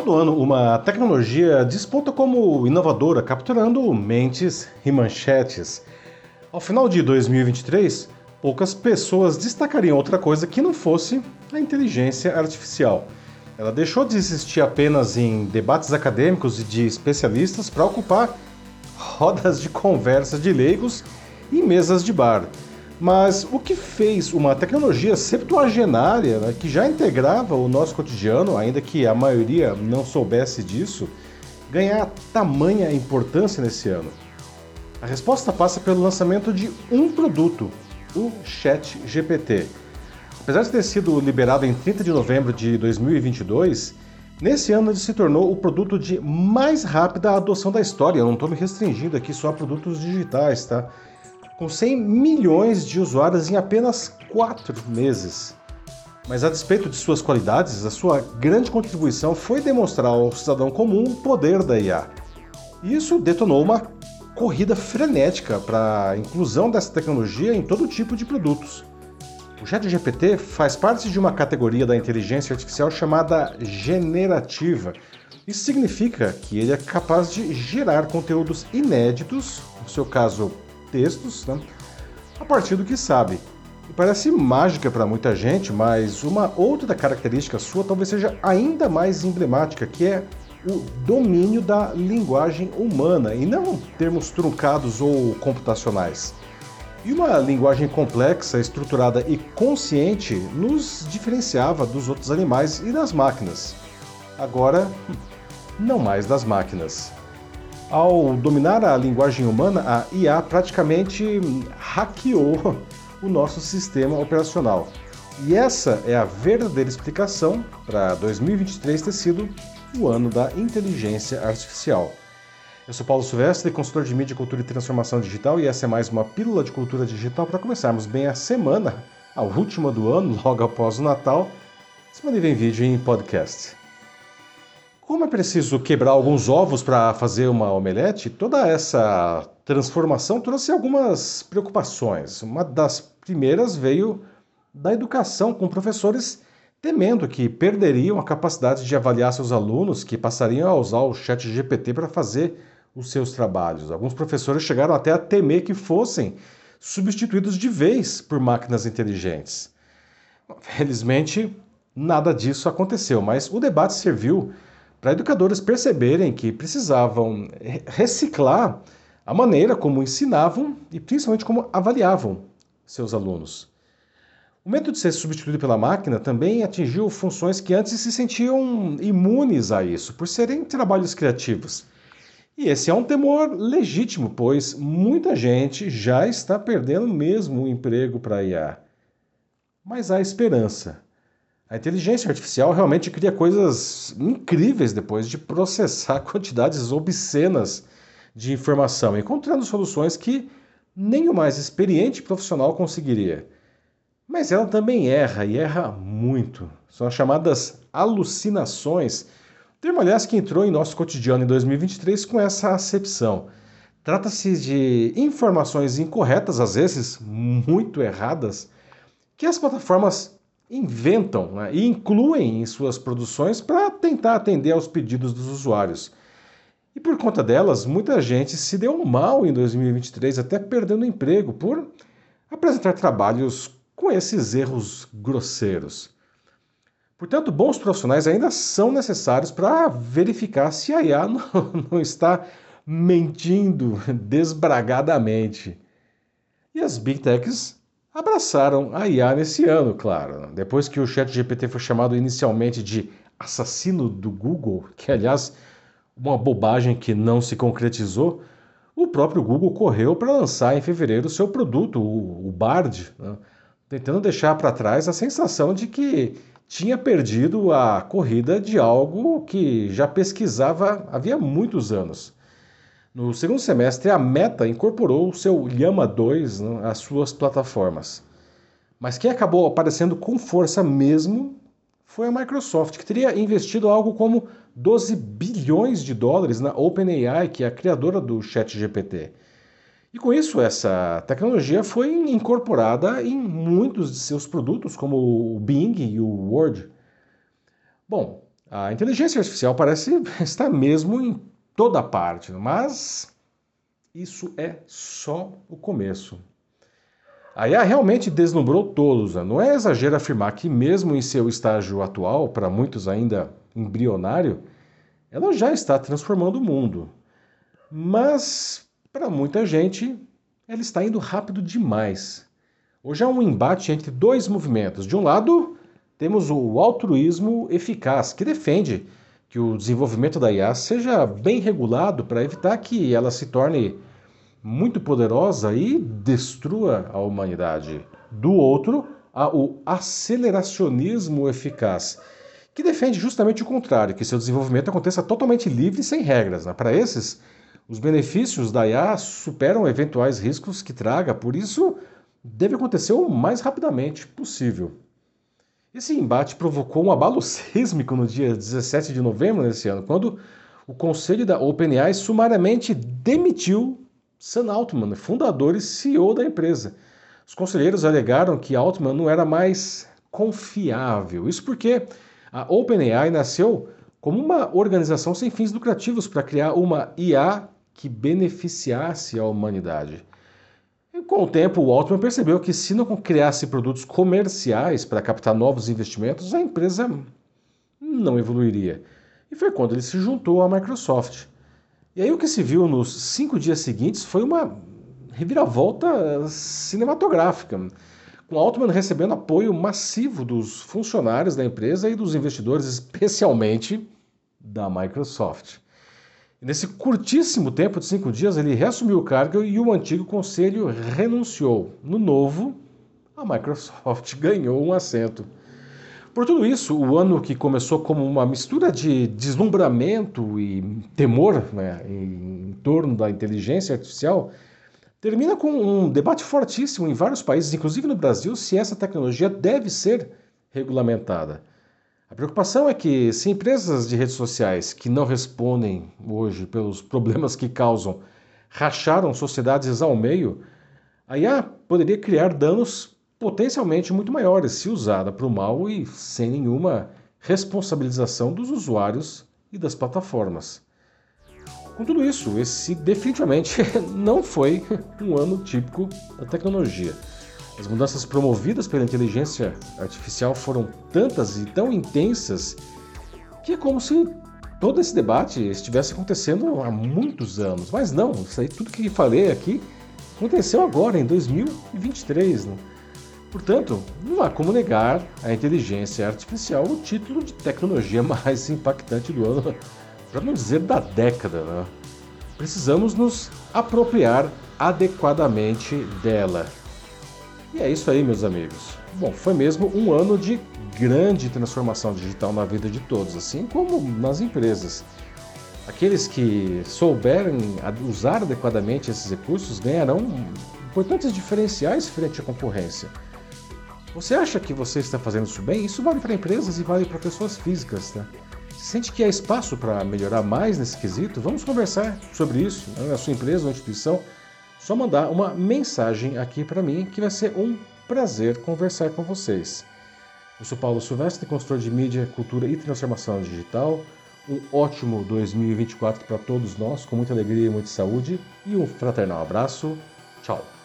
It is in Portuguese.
Todo ano, uma tecnologia desponta como inovadora, capturando mentes e manchetes. Ao final de 2023, poucas pessoas destacariam outra coisa que não fosse a inteligência artificial. Ela deixou de existir apenas em debates acadêmicos e de especialistas para ocupar rodas de conversa de leigos e mesas de bar. Mas o que fez uma tecnologia septuagenária, né, que já integrava o nosso cotidiano, ainda que a maioria não soubesse disso, ganhar tamanha importância nesse ano? A resposta passa pelo lançamento de um produto, o Chat GPT. Apesar de ter sido liberado em 30 de novembro de 2022, nesse ano ele se tornou o produto de mais rápida adoção da história. Eu não estou me restringindo aqui só a produtos digitais, tá? Com 100 milhões de usuários em apenas 4 meses. Mas a despeito de suas qualidades, a sua grande contribuição foi demonstrar ao cidadão comum o poder da IA. Isso detonou uma corrida frenética para a inclusão dessa tecnologia em todo tipo de produtos. O ChatGPT faz parte de uma categoria da inteligência artificial chamada generativa. Isso significa que ele é capaz de gerar conteúdos inéditos, no seu caso, textos, né, a partir do que sabe. E parece mágica para muita gente, mas uma outra característica sua talvez seja ainda mais emblemática, que é o domínio da linguagem humana e não termos truncados ou computacionais. E uma linguagem complexa, estruturada e consciente nos diferenciava dos outros animais e das máquinas. Agora, não mais das máquinas. Ao dominar a linguagem humana, a IA praticamente hackeou o nosso sistema operacional. E essa é a verdadeira explicação para 2023 ter sido o ano da inteligência artificial. Eu sou Paulo Silvestre, consultor de mídia, cultura e transformação digital, e essa é mais uma pílula de cultura digital para começarmos bem a semana, a última do ano, logo após o Natal, disponível em vídeo e em podcast. Como é preciso quebrar alguns ovos para fazer uma omelete, toda essa transformação trouxe algumas preocupações. Uma das primeiras veio da educação, com professores temendo que perderiam a capacidade de avaliar seus alunos, que passariam a usar o chat GPT para fazer os seus trabalhos. Alguns professores chegaram até a temer que fossem substituídos de vez por máquinas inteligentes. Felizmente, nada disso aconteceu, mas o debate serviu para educadores perceberem que precisavam reciclar a maneira como ensinavam e principalmente como avaliavam seus alunos. O medo de ser substituído pela máquina também atingiu funções que antes se sentiam imunes a isso, por serem trabalhos criativos. E esse é um temor legítimo, pois muita gente já está perdendo mesmo o emprego para IA. Mas há esperança. A inteligência artificial realmente cria coisas incríveis depois de processar quantidades obscenas de informação, encontrando soluções que nem o mais experiente profissional conseguiria. Mas ela também erra e erra muito. São as chamadas alucinações, termo, aliás, que entrou em nosso cotidiano em 2023 com essa acepção. Trata-se de informações incorretas, às vezes muito erradas, que as plataformas inventam né, e incluem em suas produções para tentar atender aos pedidos dos usuários. E por conta delas, muita gente se deu mal em 2023, até perdendo emprego por apresentar trabalhos com esses erros grosseiros. Portanto, bons profissionais ainda são necessários para verificar se a IA não, não está mentindo desbragadamente. E as Big Techs abraçaram a IA nesse ano, claro. Depois que o ChatGPT foi chamado inicialmente de assassino do Google, que aliás uma bobagem que não se concretizou, o próprio Google correu para lançar em fevereiro o seu produto, o, Bard, né? tentando deixar para trás a sensação de que tinha perdido a corrida de algo que já pesquisava havia muitos anos. No segundo semestre, a Meta incorporou o seu Llama 2 né, às suas plataformas. Mas quem acabou aparecendo com força mesmo foi a Microsoft, que teria investido algo como 12 bilhões de dólares na OpenAI, que é a criadora do ChatGPT. E com isso, essa tecnologia foi incorporada em muitos de seus produtos, como o Bing e o Word. Bom, A inteligência artificial parece estar mesmo em toda parte, mas isso é só o começo. A IA realmente deslumbrou todos. Né? Não é exagero afirmar que, mesmo em seu estágio atual, para muitos ainda embrionário, ela já está transformando o mundo. Mas, para muita gente, ela está indo rápido demais. Hoje há um embate entre dois movimentos. De um lado, temos o altruísmo eficaz, que defende que o desenvolvimento da IA seja bem regulado para evitar que ela se torne muito poderosa e destrua a humanidade. Do outro, há o aceleracionismo eficaz, que defende justamente o contrário, que seu desenvolvimento aconteça totalmente livre e sem regras. Né? Para esses, os benefícios da IA superam eventuais riscos que traga, por isso deve acontecer o mais rapidamente possível. Esse embate provocou um abalo sísmico no dia 17 de novembro desse ano, quando o conselho da OpenAI sumariamente demitiu Sam Altman, fundador e CEO da empresa. Os conselheiros alegaram que Altman não era mais confiável. Isso porque a OpenAI nasceu como uma organização sem fins lucrativos para criar uma IA que beneficiasse a humanidade. E com o tempo, o Altman percebeu que se não criasse produtos comerciais para captar novos investimentos, a empresa não evoluiria. E foi quando ele se juntou à Microsoft. E aí o que se viu nos cinco dias seguintes foi uma reviravolta cinematográfica, com Altman recebendo apoio massivo dos funcionários da empresa e dos investidores, especialmente da Microsoft. Nesse curtíssimo tempo de cinco dias, ele reassumiu o cargo e o antigo conselho renunciou. No novo, a Microsoft ganhou um assento. Por tudo isso, o ano que começou como uma mistura de deslumbramento e temor né, em torno da inteligência artificial termina com um debate fortíssimo em vários países, inclusive no Brasil, se essa tecnologia deve ser regulamentada. A preocupação é que se empresas de redes sociais que não respondem hoje pelos problemas que causam racharam sociedades ao meio, a IA poderia criar danos potencialmente muito maiores se usada para o mal e sem nenhuma responsabilização dos usuários e das plataformas. Com tudo isso, esse definitivamente não foi um ano típico da tecnologia. As mudanças promovidas pela inteligência artificial foram tantas e tão intensas que é como se todo esse debate estivesse acontecendo há muitos anos. Mas não, isso aí tudo que falei aqui aconteceu agora, em 2023. Né? Portanto, não há como negar à inteligência artificial o título de tecnologia mais impactante do ano, para não dizer da década. Né? Precisamos nos apropriar adequadamente dela. E é isso aí, meus amigos. Bom, foi mesmo um ano de grande transformação digital na vida de todos, assim como nas empresas. Aqueles que souberem usar adequadamente esses recursos ganharão importantes diferenciais frente à concorrência. Você acha que você está fazendo isso bem? Isso vale para empresas e vale para pessoas físicas, tá? Sente que há espaço para melhorar mais nesse quesito? Vamos conversar sobre isso né? na sua empresa ou instituição. Só mandar uma mensagem aqui para mim que vai ser um prazer conversar com vocês. Eu sou Paulo Silvestre, consultor de mídia, cultura e transformação digital. Um ótimo 2024 para todos nós, com muita alegria e muita saúde. E um fraternal abraço. Tchau.